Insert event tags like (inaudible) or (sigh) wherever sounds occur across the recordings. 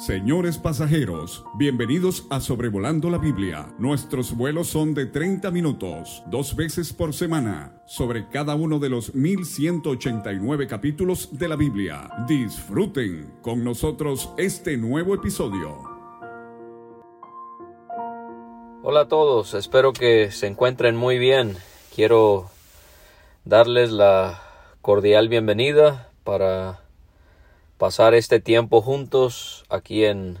Señores pasajeros, bienvenidos a Sobrevolando la Biblia. Nuestros vuelos son de 30 minutos, dos veces por semana, sobre cada uno de los 1189 capítulos de la Biblia. Disfruten con nosotros este nuevo episodio. Hola a todos, espero que se encuentren muy bien. Quiero darles la cordial bienvenida para pasar este tiempo juntos aquí en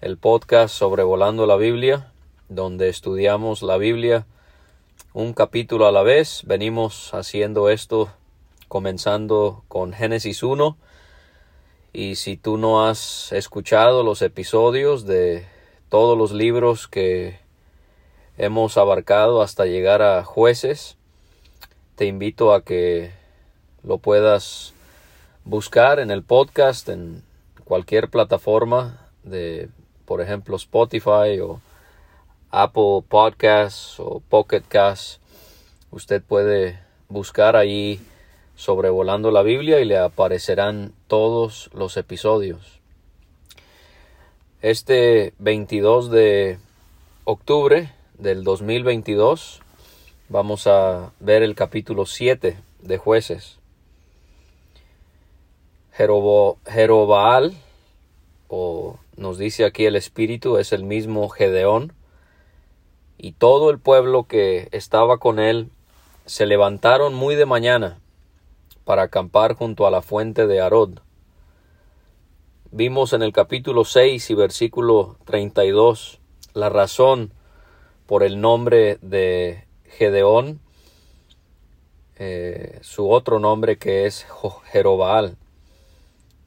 el podcast Sobrevolando la Biblia, donde estudiamos la Biblia un capítulo a la vez. Venimos haciendo esto comenzando con Génesis 1. Y si tú no has escuchado los episodios de todos los libros que hemos abarcado hasta llegar a jueces, te invito a que lo puedas buscar en el podcast, en cualquier plataforma de, por ejemplo, Spotify o Apple Podcasts o Pocket Casts. Usted puede buscar ahí sobrevolando la Biblia y le aparecerán todos los episodios. Este 22 de octubre del 2022 vamos a ver el capítulo 7 de jueces. Jerobaal, o nos dice aquí el espíritu, es el mismo Gedeón, y todo el pueblo que estaba con él se levantaron muy de mañana para acampar junto a la fuente de Arod. Vimos en el capítulo 6 y versículo 32 la razón por el nombre de Gedeón, eh, su otro nombre que es Jerobaal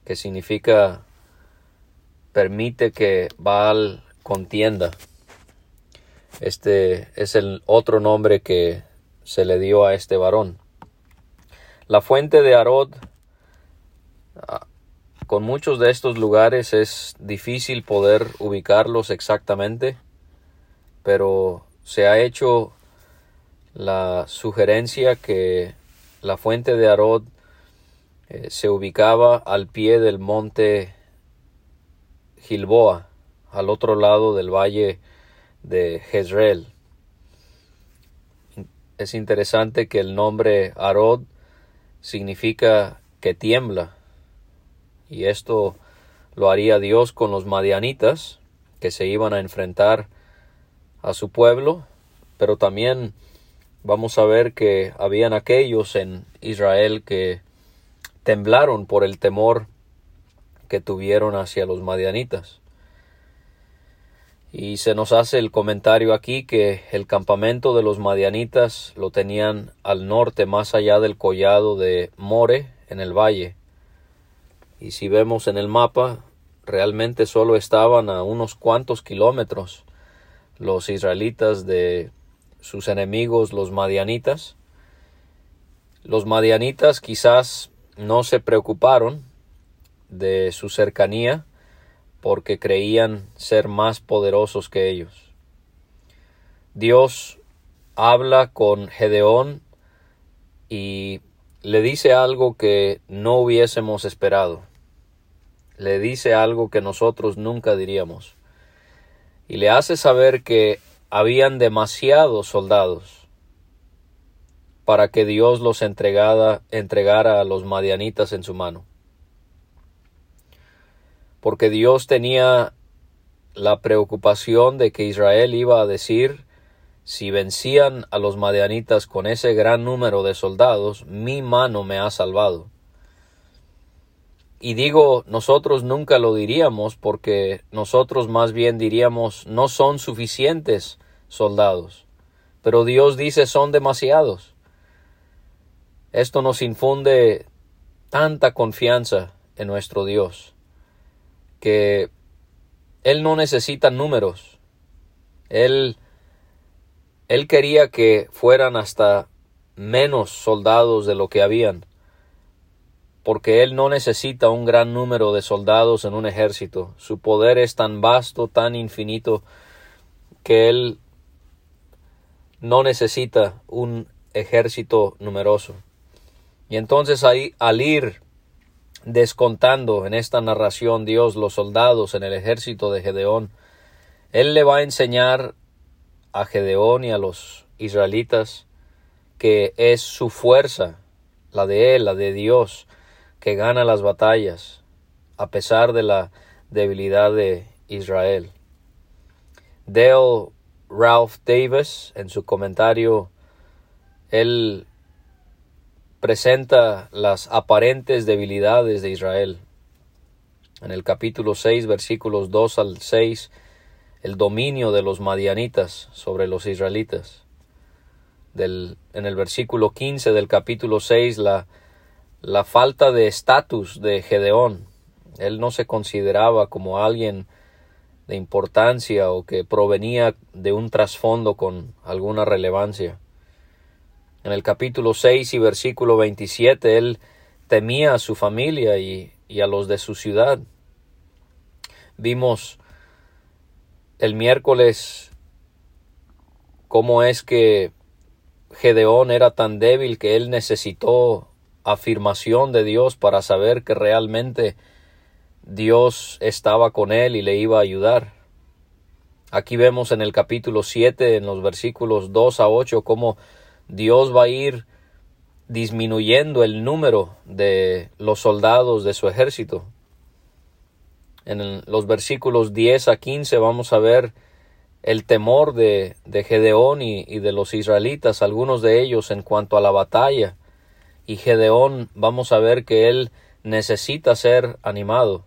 que significa permite que Baal contienda. Este es el otro nombre que se le dio a este varón. La fuente de Arod, ah, con muchos de estos lugares es difícil poder ubicarlos exactamente, pero se ha hecho la sugerencia que la fuente de Arod eh, se ubicaba al pie del monte Gilboa, al otro lado del valle de Jezreel. Es interesante que el nombre Arod significa que tiembla, y esto lo haría Dios con los madianitas que se iban a enfrentar a su pueblo, pero también vamos a ver que habían aquellos en Israel que temblaron por el temor que tuvieron hacia los madianitas. Y se nos hace el comentario aquí que el campamento de los madianitas lo tenían al norte, más allá del collado de More, en el valle. Y si vemos en el mapa, realmente solo estaban a unos cuantos kilómetros los israelitas de sus enemigos, los madianitas. Los madianitas quizás no se preocuparon de su cercanía porque creían ser más poderosos que ellos. Dios habla con Gedeón y le dice algo que no hubiésemos esperado. Le dice algo que nosotros nunca diríamos. Y le hace saber que habían demasiados soldados para que Dios los entregara, entregara a los madianitas en su mano. Porque Dios tenía la preocupación de que Israel iba a decir, si vencían a los madianitas con ese gran número de soldados, mi mano me ha salvado. Y digo, nosotros nunca lo diríamos porque nosotros más bien diríamos, no son suficientes soldados. Pero Dios dice, son demasiados. Esto nos infunde tanta confianza en nuestro Dios que Él no necesita números. Él, él quería que fueran hasta menos soldados de lo que habían, porque Él no necesita un gran número de soldados en un ejército. Su poder es tan vasto, tan infinito, que Él no necesita un ejército numeroso. Y entonces ahí, al ir descontando en esta narración Dios los soldados en el ejército de Gedeón. Él le va a enseñar a Gedeón y a los israelitas que es su fuerza, la de él, la de Dios, que gana las batallas, a pesar de la debilidad de Israel. Dale Ralph Davis, en su comentario, él presenta las aparentes debilidades de Israel. En el capítulo 6, versículos 2 al 6, el dominio de los madianitas sobre los israelitas. Del, en el versículo 15 del capítulo 6, la, la falta de estatus de Gedeón. Él no se consideraba como alguien de importancia o que provenía de un trasfondo con alguna relevancia. En el capítulo 6 y versículo 27 él temía a su familia y, a los de su ciudad. Vimos el miércoles cómo es que Gedeón era tan débil que él necesitó afirmación de Dios para saber que realmente Dios estaba con él y le iba a ayudar. Aquí vemos en el capítulo 7, en los versículos 2 a 8, cómo Dios va a ir disminuyendo el número de los soldados de su ejército. En los versículos 10 a 15 vamos a ver el temor de, de Gedeón y, y de los israelitas, algunos de ellos en cuanto a la batalla. Y Gedeón vamos a ver que él necesita ser animado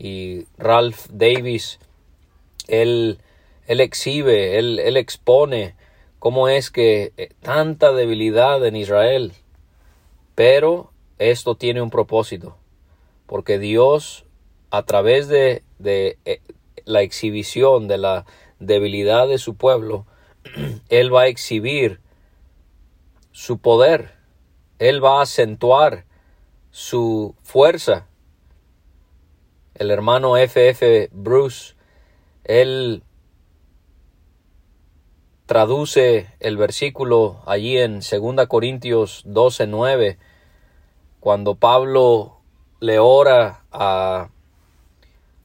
y Ralph Davis, él, él exhibe, él, él expone cómo es que eh, tanta debilidad en Israel, pero esto tiene un propósito, porque Dios a través de, eh, la exhibición de la debilidad de su pueblo, (clears throat) Él va a exhibir su poder, Él va a acentuar su fuerza el hermano F.F. Bruce, él traduce el versículo allí en 2 Corintios 12, 9, cuando Pablo le ora a,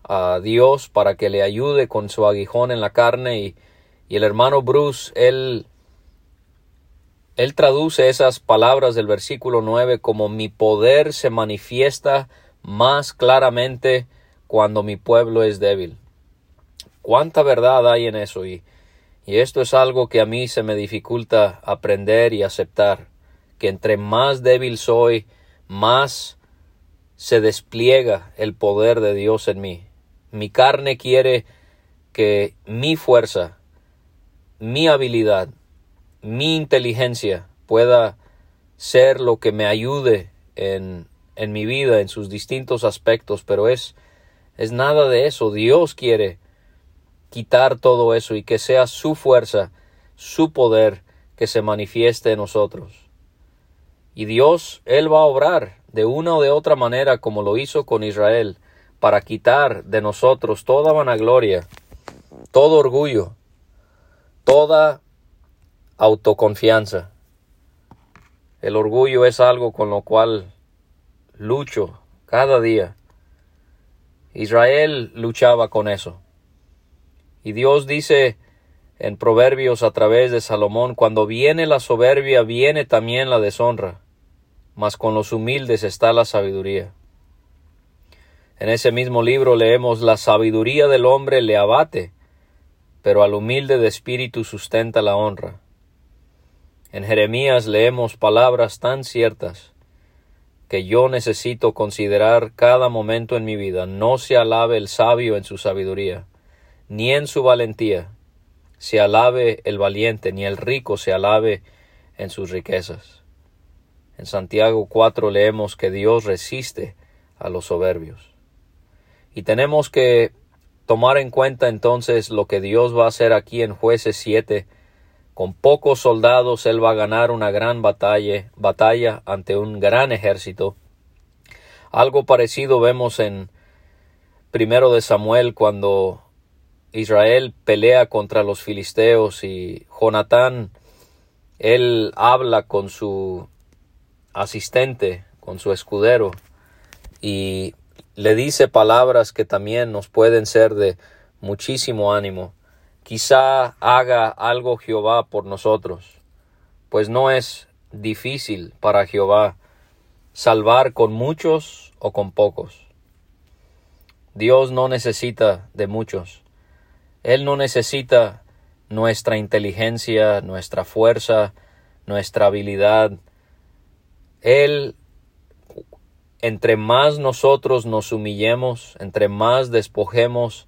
a Dios para que le ayude con su aguijón en la carne y, y el hermano Bruce, él, él traduce esas palabras del versículo 9 como mi poder se manifiesta más claramente cuando mi pueblo es débil. ¿Cuánta verdad hay en eso? Y, y esto es algo que a mí se me dificulta aprender y aceptar, que entre más débil soy, más se despliega el poder de Dios en mí. Mi carne quiere que mi fuerza, mi habilidad, mi inteligencia pueda ser lo que me ayude en, en mi vida, en sus distintos aspectos, pero es es nada de eso. Dios quiere quitar todo eso y que sea su fuerza, su poder que se manifieste en nosotros. Y Dios, Él va a obrar de una o de otra manera como lo hizo con Israel, para quitar de nosotros toda vanagloria, todo orgullo, toda autoconfianza. El orgullo es algo con lo cual lucho cada día. Israel luchaba con eso. Y Dios dice en Proverbios a través de Salomón, cuando viene la soberbia, viene también la deshonra, mas con los humildes está la sabiduría. En ese mismo libro leemos la sabiduría del hombre le abate, pero al humilde de espíritu sustenta la honra. En Jeremías leemos palabras tan ciertas que yo necesito considerar cada momento en mi vida. No se alabe el sabio en su sabiduría, ni en su valentía se alabe el valiente, ni el rico se alabe en sus riquezas. En Santiago 4 leemos que Dios resiste a los soberbios. Y tenemos que tomar en cuenta entonces lo que Dios va a hacer aquí en jueces 7 con pocos soldados él va a ganar una gran batalla, batalla ante un gran ejército. Algo parecido vemos en primero de Samuel cuando Israel pelea contra los filisteos y Jonatán él habla con su asistente, con su escudero y le dice palabras que también nos pueden ser de muchísimo ánimo. Quizá haga algo Jehová por nosotros, pues no es difícil para Jehová salvar con muchos o con pocos. Dios no necesita de muchos. Él no necesita nuestra inteligencia, nuestra fuerza, nuestra habilidad. Él, entre más nosotros nos humillemos, entre más despojemos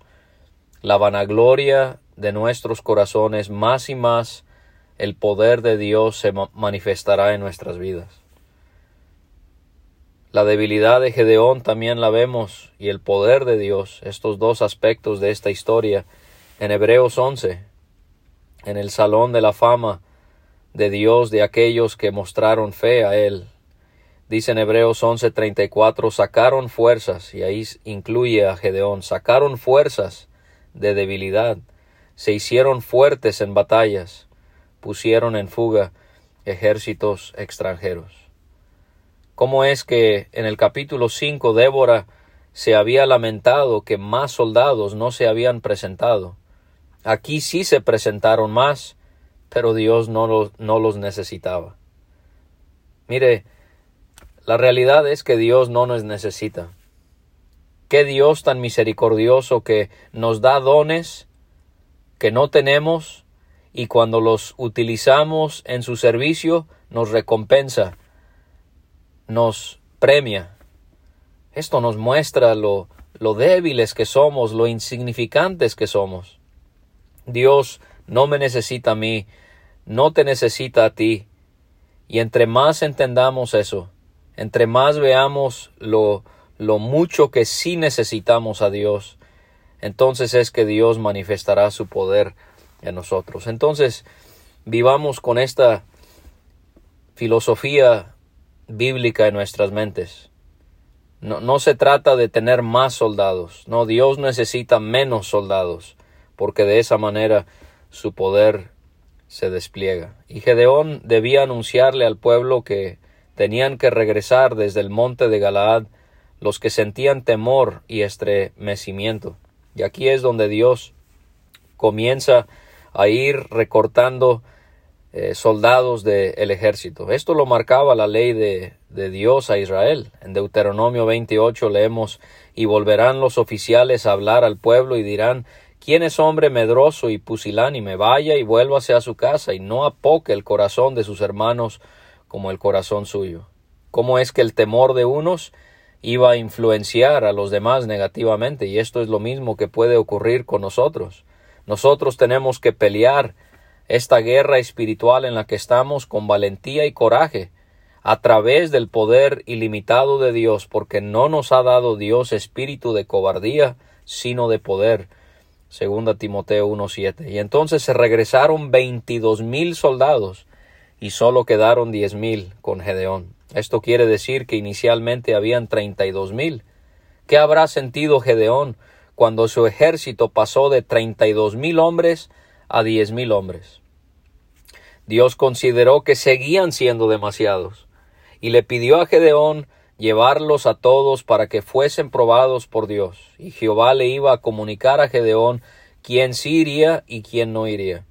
la vanagloria de nuestros corazones, más y más el poder de Dios se manifestará en nuestras vidas. La debilidad de Gedeón también la vemos y el poder de Dios, estos dos aspectos de esta historia, en Hebreos 11, en el salón de la fama de Dios de aquellos que mostraron fe a Él. Dice en Hebreos 11:34, sacaron fuerzas, y ahí incluye a Gedeón, sacaron fuerzas de debilidad, se hicieron fuertes en batallas, pusieron en fuga ejércitos extranjeros. ¿Cómo es que en el capítulo 5 Débora se había lamentado que más soldados no se habían presentado? Aquí sí se presentaron más, pero Dios no los, no los necesitaba. Mire, la realidad es que Dios no nos necesita. Qué Dios tan misericordioso que nos da dones que no tenemos y cuando los utilizamos en su servicio nos recompensa, nos premia. Esto nos muestra lo, lo débiles que somos, lo insignificantes que somos. Dios no me necesita a mí, no te necesita a ti. Y entre más entendamos eso, entre más veamos lo, lo mucho que sí necesitamos a Dios, entonces es que Dios manifestará su poder en nosotros. Entonces, vivamos con esta filosofía bíblica en nuestras mentes. No, no, se trata de tener más soldados, no, Dios necesita menos soldados, porque de esa manera su poder se despliega. Y Gedeón debía anunciarle al pueblo que tenían que regresar desde el monte de Galaad los que sentían temor y estremecimiento. Y aquí es donde Dios comienza a ir recortando eh, soldados del ejército. Esto lo marcaba la ley de, de Dios a Israel. En Deuteronomio 28 leemos y volverán los oficiales a hablar al pueblo y dirán ¿Quién es hombre medroso y pusilánime? Vaya y vuélvase a su casa y no apoque el corazón de sus hermanos como el corazón suyo. ¿Cómo es que el temor de unos iba a influenciar a los demás negativamente y esto es lo mismo que puede ocurrir con nosotros. Nosotros tenemos que pelear esta guerra espiritual en la que estamos con valentía y coraje a través del poder ilimitado de Dios, porque no nos ha dado Dios espíritu de cobardía, sino de poder. Segunda Timoteo 1.7. Y entonces se regresaron veintidós mil soldados y solo quedaron diez mil con Gedeón. Esto quiere decir que inicialmente habían treinta y dos mil. ¿Qué habrá sentido Gedeón cuando su ejército pasó de treinta y dos mil hombres a diez mil hombres? Dios consideró que seguían siendo demasiados y le pidió a Gedeón llevarlos a todos para que fuesen probados por Dios. Y Jehová le iba a comunicar a Gedeón quién sí iría y quién no iría.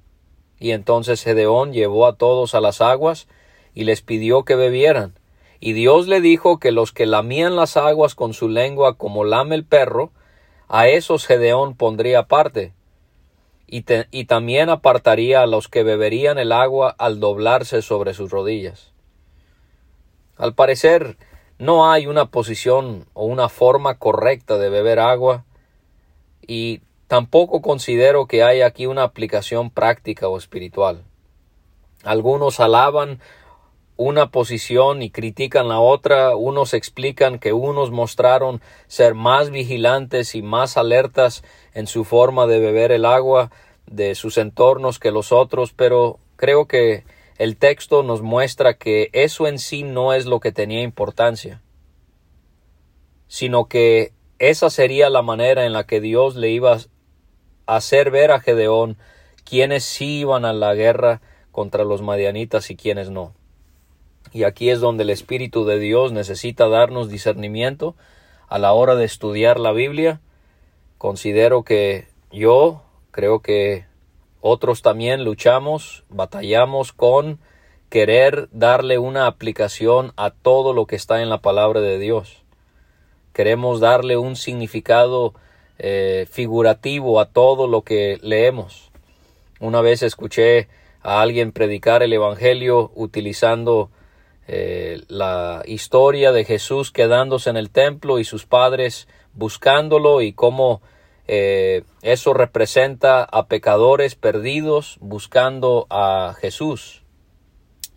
Y entonces Gedeón llevó a todos a las aguas y les pidió que bebieran. Y Dios le dijo que los que lamían las aguas con su lengua como lame el perro, a esos Gedeón pondría aparte, y, y también apartaría a los que beberían el agua al doblarse sobre sus rodillas. Al parecer, no hay una posición o una forma correcta de beber agua, y tampoco considero que haya aquí una aplicación práctica o espiritual. Algunos alaban una posición y critican la otra, unos explican que unos mostraron ser más vigilantes y más alertas en su forma de beber el agua de sus entornos que los otros, pero creo que el texto nos muestra que eso en sí no es lo que tenía importancia, sino que esa sería la manera en la que Dios le iba a hacer ver a Gedeón quienes sí iban a la guerra contra los madianitas y quienes no. Y aquí es donde el Espíritu de Dios necesita darnos discernimiento a la hora de estudiar la Biblia, considero que yo creo que otros también luchamos, batallamos con querer darle una aplicación a todo lo que está en la palabra de Dios. Queremos darle un significado eh, figurativo a todo lo que leemos. Una vez escuché a alguien predicar el Evangelio utilizando eh, la historia de Jesús quedándose en el templo y sus padres buscándolo y cómo eh, eso representa a pecadores perdidos buscando a Jesús.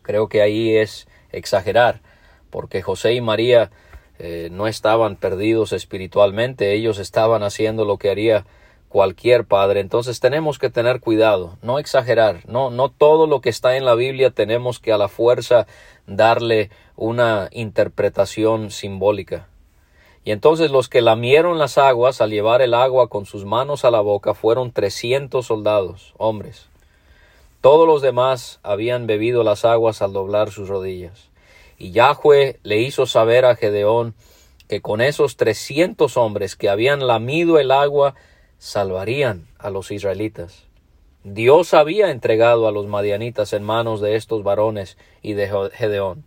Creo que ahí es exagerar, porque José y María eh, no estaban perdidos espiritualmente, ellos estaban haciendo lo que haría cualquier padre. Entonces tenemos que tener cuidado, no exagerar, no, no todo lo que está en la Biblia tenemos que a la fuerza darle una interpretación simbólica. Y entonces los que lamieron las aguas al llevar el agua con sus manos a la boca fueron trescientos soldados, hombres. Todos los demás habían bebido las aguas al doblar sus rodillas. Y Yahweh le hizo saber a Gedeón que con esos trescientos hombres que habían lamido el agua salvarían a los israelitas. Dios había entregado a los madianitas en manos de estos varones y de Gedeón.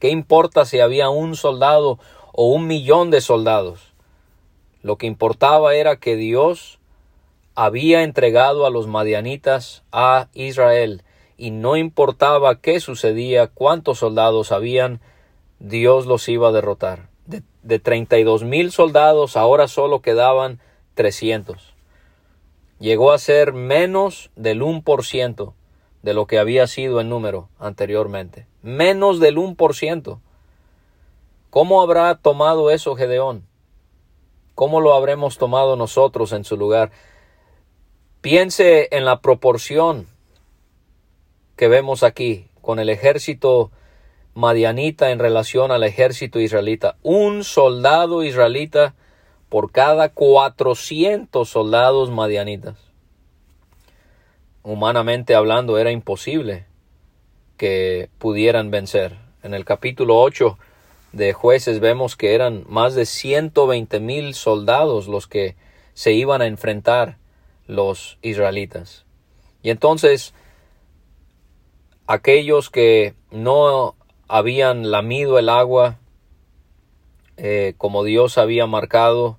¿Qué importa si había un soldado o un millón de soldados? Lo que importaba era que Dios había entregado a los madianitas a Israel y no importaba qué sucedía, cuántos soldados habían, Dios los iba a derrotar. De, de 32 mil soldados ahora solo quedaban 300 llegó a ser menos del 1% de lo que había sido en número anteriormente. Menos del 1%. ¿Cómo habrá tomado eso Gedeón? ¿Cómo lo habremos tomado nosotros en su lugar? Piense en la proporción que vemos aquí con el ejército madianita en relación al ejército israelita. Un soldado israelita por cada 400 soldados madianitas. Humanamente hablando era imposible que pudieran vencer. En el capítulo 8 de jueces vemos que eran más de 120 mil soldados los que se iban a enfrentar los israelitas. Y entonces aquellos que no habían lamido el agua eh, como Dios había marcado,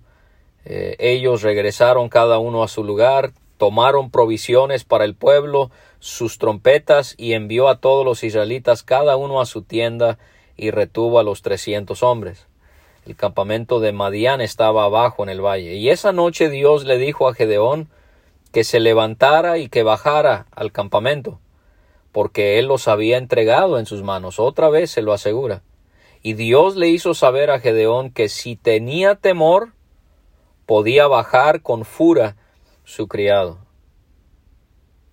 eh, ellos regresaron cada uno a su lugar, tomaron provisiones para el pueblo, sus trompetas, y envió a todos los israelitas cada uno a su tienda, y retuvo a los trescientos hombres. El campamento de Madián estaba abajo en el valle. Y esa noche Dios le dijo a Gedeón que se levantara y que bajara al campamento, porque él los había entregado en sus manos. Otra vez se lo asegura. Y Dios le hizo saber a Gedeón que si tenía temor, podía bajar con fura su criado.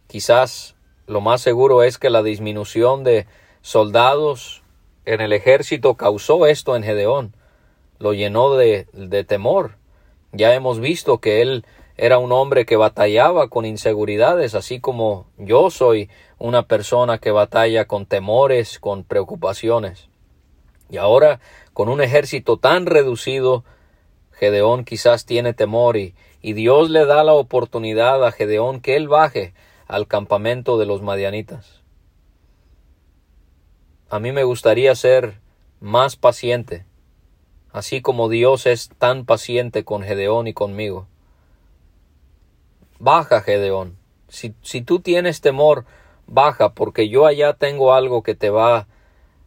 Quizás lo más seguro es que la disminución de soldados en el ejército causó esto en Gedeón, lo llenó de, de temor. Ya hemos visto que él era un hombre que batallaba con inseguridades, así como yo soy una persona que batalla con temores, con preocupaciones. Y ahora, con un ejército tan reducido, Gedeón quizás tiene temor y, y Dios le da la oportunidad a Gedeón que él baje al campamento de los madianitas. A mí me gustaría ser más paciente, así como Dios es tan paciente con Gedeón y conmigo. Baja, Gedeón. Si, si tú tienes temor, baja, porque yo allá tengo algo que te va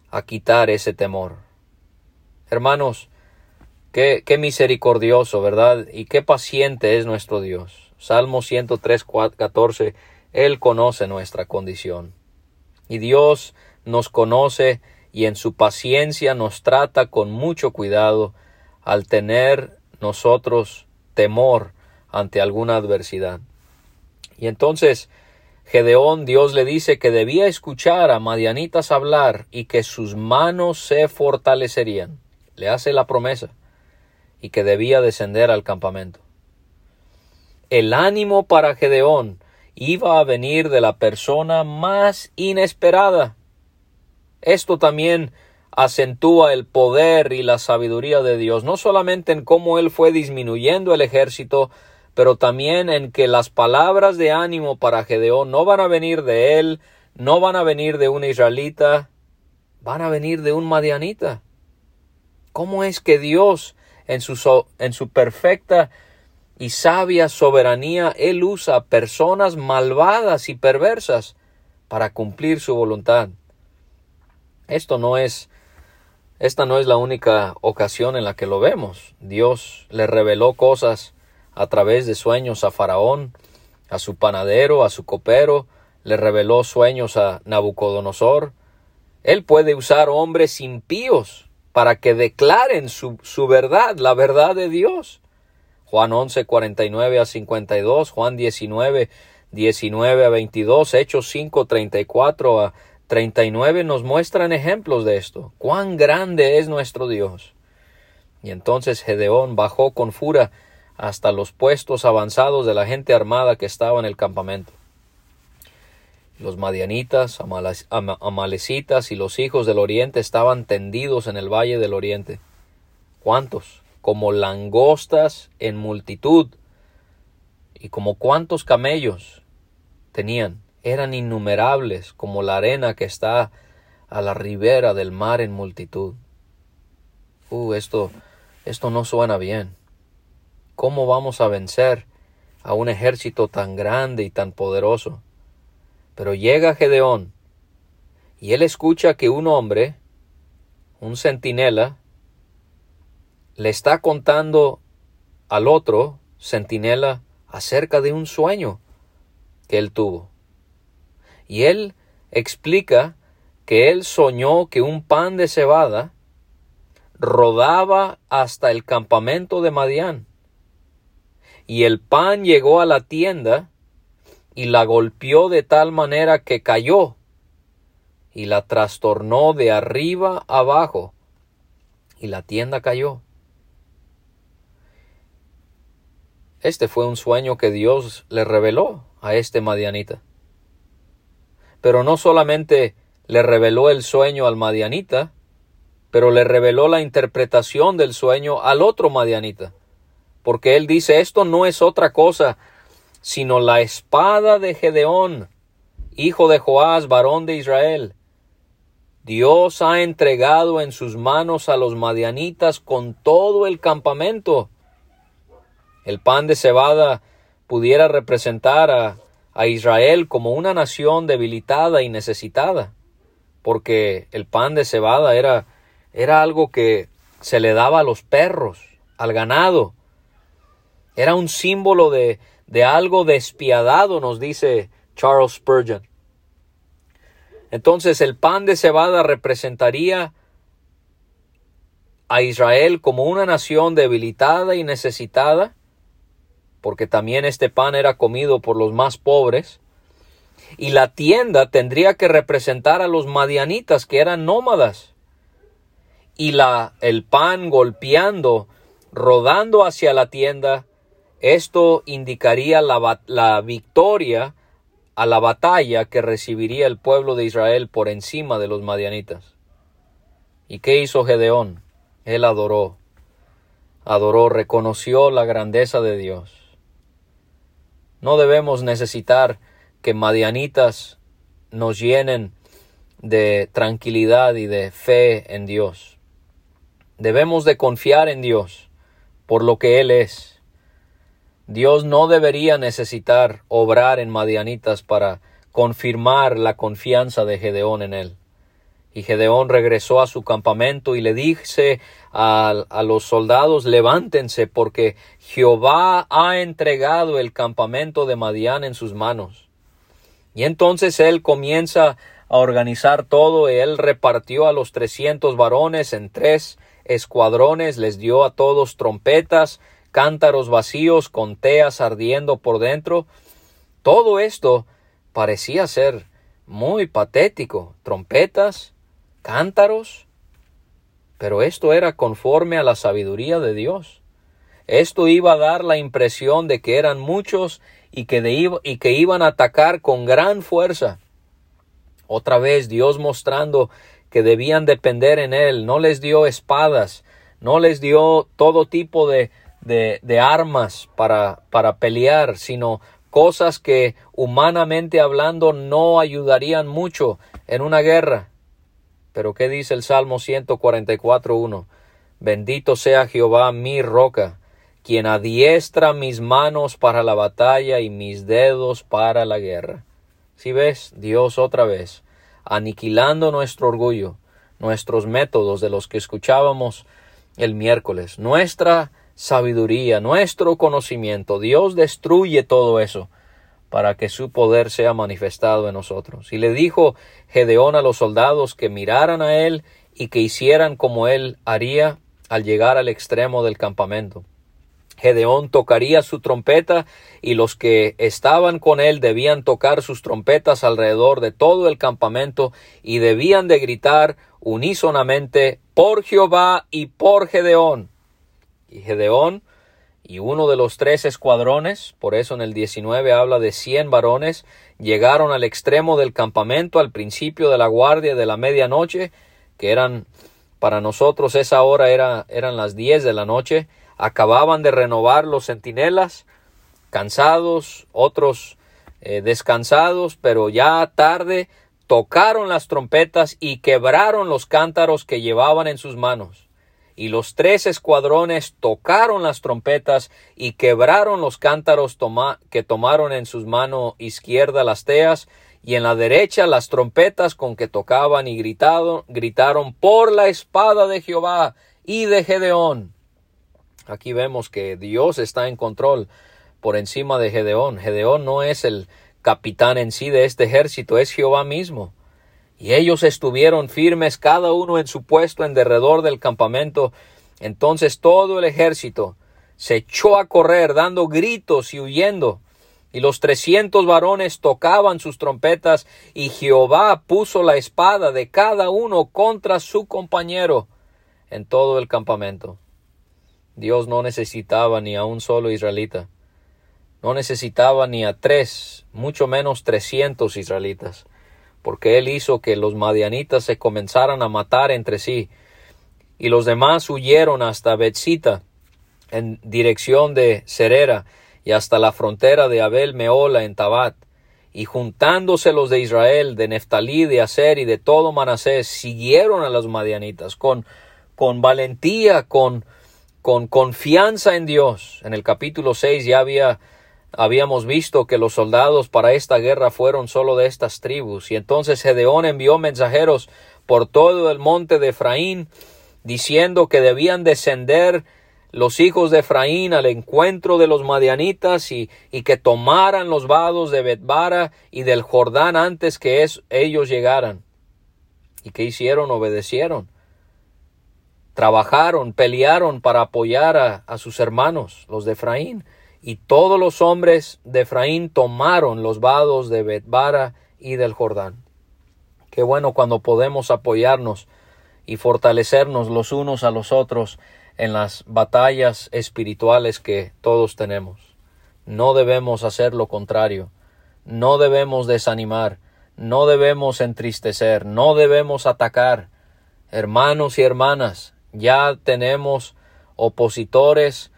a quitar ese temor. Hermanos, Qué, qué misericordioso, ¿verdad? Y qué paciente es nuestro Dios. Salmo 103, 14. Él conoce nuestra condición. Y Dios nos conoce y en su paciencia nos trata con mucho cuidado al tener nosotros temor ante alguna adversidad. Y entonces Gedeón Dios le dice que debía escuchar a Madianitas hablar y que sus manos se fortalecerían. Le hace la promesa y que debía descender al campamento. El ánimo para Gedeón iba a venir de la persona más inesperada. Esto también acentúa el poder y la sabiduría de Dios, no solamente en cómo Él fue disminuyendo el ejército, pero también en que las palabras de ánimo para Gedeón no van a venir de Él, no van a venir de un israelita, van a venir de un madianita. ¿Cómo es que Dios, en su, en su perfecta y sabia soberanía, Él usa personas malvadas y perversas para cumplir su voluntad? Esto no es esta no es la única ocasión en la que lo vemos. Dios le reveló cosas a través de sueños a Faraón, a su panadero, a su copero, le reveló sueños a Nabucodonosor. Él puede usar hombres impíos para que declaren su, su verdad, la verdad de Dios. Juan 11, 49 a 52, Juan 19, 19 a 22, Hechos 5, 34 a 39 nos muestran ejemplos de esto. Cuán grande es nuestro Dios. Y entonces Gedeón bajó con fura hasta los puestos avanzados de la gente armada que estaba en el campamento. Los madianitas, amalecitas y los hijos del oriente estaban tendidos en el valle del oriente. ¿Cuántos? Como langostas en multitud. ¿Y como cuántos camellos tenían? Eran innumerables como la arena que está a la ribera del mar en multitud. Uh, esto, esto no suena bien. ¿Cómo vamos a vencer a un ejército tan grande y tan poderoso? Pero llega Gedeón y él escucha que un hombre, un centinela, le está contando al otro centinela acerca de un sueño que él tuvo. Y él explica que él soñó que un pan de cebada rodaba hasta el campamento de Madián. Y el pan llegó a la tienda y la golpeó de tal manera que cayó y la trastornó de arriba abajo y la tienda cayó. Este fue un sueño que Dios le reveló a este madianita. Pero no solamente le reveló el sueño al madianita, pero le reveló la interpretación del sueño al otro madianita. Porque él dice, esto no es otra cosa, sino la espada de Gedeón, hijo de Joás, varón de Israel. Dios ha entregado en sus manos a los madianitas con todo el campamento. El pan de cebada pudiera representar a a Israel como una nación debilitada y necesitada, porque el pan de cebada era, era algo que se le daba a los perros, al ganado. Era un símbolo de, de algo despiadado, nos dice Charles Spurgeon. Entonces el pan de cebada representaría a Israel como una nación debilitada y necesitada, porque también este pan era comido por los más pobres, y la tienda tendría que representar a los madianitas que eran nómadas, y la, el pan golpeando, rodando hacia la tienda, esto indicaría la, la victoria a la batalla que recibiría el pueblo de Israel por encima de los madianitas. ¿Y qué hizo Gedeón? Él adoró, adoró, reconoció la grandeza de Dios no debemos necesitar que madianitas nos llenen de tranquilidad y de fe en Dios. Debemos de confiar en Dios por lo que Él es. Dios no debería necesitar obrar en madianitas para confirmar la confianza de Gedeón en Él. Y Gedeón regresó a su campamento y le dice a, a, los soldados, levántense porque Jehová ha entregado el campamento de Madián en sus manos. Y entonces él comienza a organizar todo y él repartió a los trescientos varones en tres escuadrones, les dio a todos trompetas, cántaros vacíos con teas ardiendo por dentro. Todo esto parecía ser muy patético. Trompetas, cántaros. Pero esto era conforme a la sabiduría de Dios. Esto iba a dar la impresión de que eran muchos y que, iban a atacar con gran fuerza. Otra vez Dios mostrando que debían depender en Él. No les dio espadas, no les dio todo tipo de, de, de armas para, para pelear, sino cosas que humanamente hablando no ayudarían mucho en una guerra. Pero ¿qué dice el Salmo 144.1? Bendito sea Jehová mi roca, quien adiestra mis manos para la batalla y mis dedos para la guerra. Si ves, Dios otra vez, aniquilando nuestro orgullo, nuestros métodos de los que escuchábamos el miércoles, nuestra sabiduría, nuestro conocimiento. Dios destruye todo eso para que su poder sea manifestado en nosotros. Y le dijo Gedeón a los soldados que miraran a él y que hicieran como él haría al llegar al extremo del campamento. Gedeón tocaría su trompeta y los que estaban con él debían tocar sus trompetas alrededor de todo el campamento y debían de gritar unísonamente por Jehová y por Gedeón. Y Gedeón y uno de los tres escuadrones, por eso en el 19 habla de cien varones, llegaron al extremo del campamento al principio de la guardia de la medianoche, que eran para nosotros esa hora era, eran las diez de la noche, acababan de renovar los centinelas, cansados, otros eh, descansados, pero ya tarde tocaron las trompetas y quebraron los cántaros que llevaban en sus manos. Y los tres escuadrones tocaron las trompetas y quebraron los cántaros que tomaron en sus manos izquierda las teas y en la derecha las trompetas con que tocaban y gritaron, gritaron por la espada de Jehová y de Gedeón. Aquí vemos que Dios está en control por encima de Gedeón. Gedeón no es el capitán en sí de este ejército, es Jehová mismo. Y ellos estuvieron firmes cada uno en su puesto en derredor del campamento. Entonces todo el ejército se echó a correr dando gritos y huyendo. Y los trescientos varones tocaban sus trompetas, y Jehová puso la espada de cada uno contra su compañero en todo el campamento. Dios no necesitaba ni a un solo israelita. No necesitaba ni a tres, mucho menos trescientos israelitas porque él hizo que los madianitas se comenzaran a matar entre sí, y los demás huyeron hasta Betzita, en dirección de Cerera, y hasta la frontera de Abel Meola en Tabat, y juntándose los de Israel, de Neftalí, de Aser y de todo Manasés, siguieron a los madianitas con, con valentía, con, con confianza en Dios. En el capítulo 6 ya había Habíamos visto que los soldados para esta guerra fueron solo de estas tribus, y entonces Gedeón envió mensajeros por todo el monte de Efraín, diciendo que debían descender los hijos de Efraín al encuentro de los madianitas y, y que tomaran los vados de Betbara y del Jordán antes que ellos llegaran. ¿Y qué hicieron? Obedecieron. Trabajaron, pelearon para apoyar a, a sus hermanos, los de Efraín. Y todos los hombres de Efraín tomaron los vados de Betbara y del Jordán. Qué bueno cuando podemos apoyarnos y fortalecernos los unos a los otros en las batallas espirituales que todos tenemos. No debemos hacer lo contrario. No debemos desanimar. No debemos entristecer. No debemos atacar. Hermanos y hermanas, ya tenemos opositores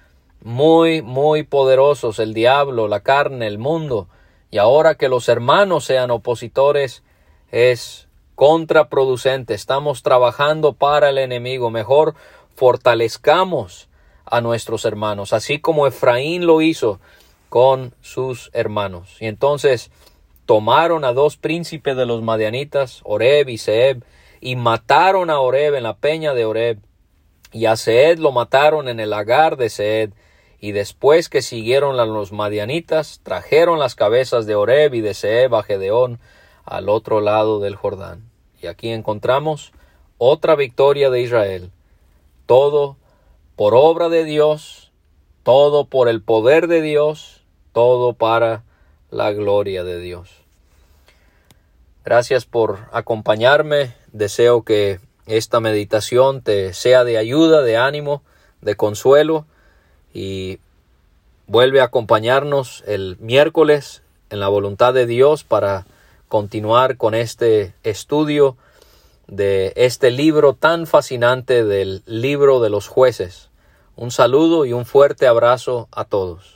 muy, muy poderosos, el diablo, la carne, el mundo, y ahora que los hermanos sean opositores es contraproducente. Estamos trabajando para el enemigo. Mejor fortalezcamos a nuestros hermanos, así como Efraín lo hizo con sus hermanos. Y entonces tomaron a dos príncipes de los madianitas, Oreb y Seb, y mataron a Oreb en la peña de Oreb, y a Seed lo mataron en el lagar de Seed, y después que siguieron los madianitas, trajeron las cabezas de Oreb y de Seb a Gedeón al otro lado del Jordán. Y aquí encontramos otra victoria de Israel. Todo por obra de Dios, todo por el poder de Dios, todo para la gloria de Dios. Gracias por acompañarme. Deseo que esta meditación te sea de ayuda, de ánimo, de consuelo y vuelve a acompañarnos el miércoles en la voluntad de Dios para continuar con este estudio de este libro tan fascinante del libro de los jueces. Un saludo y un fuerte abrazo a todos.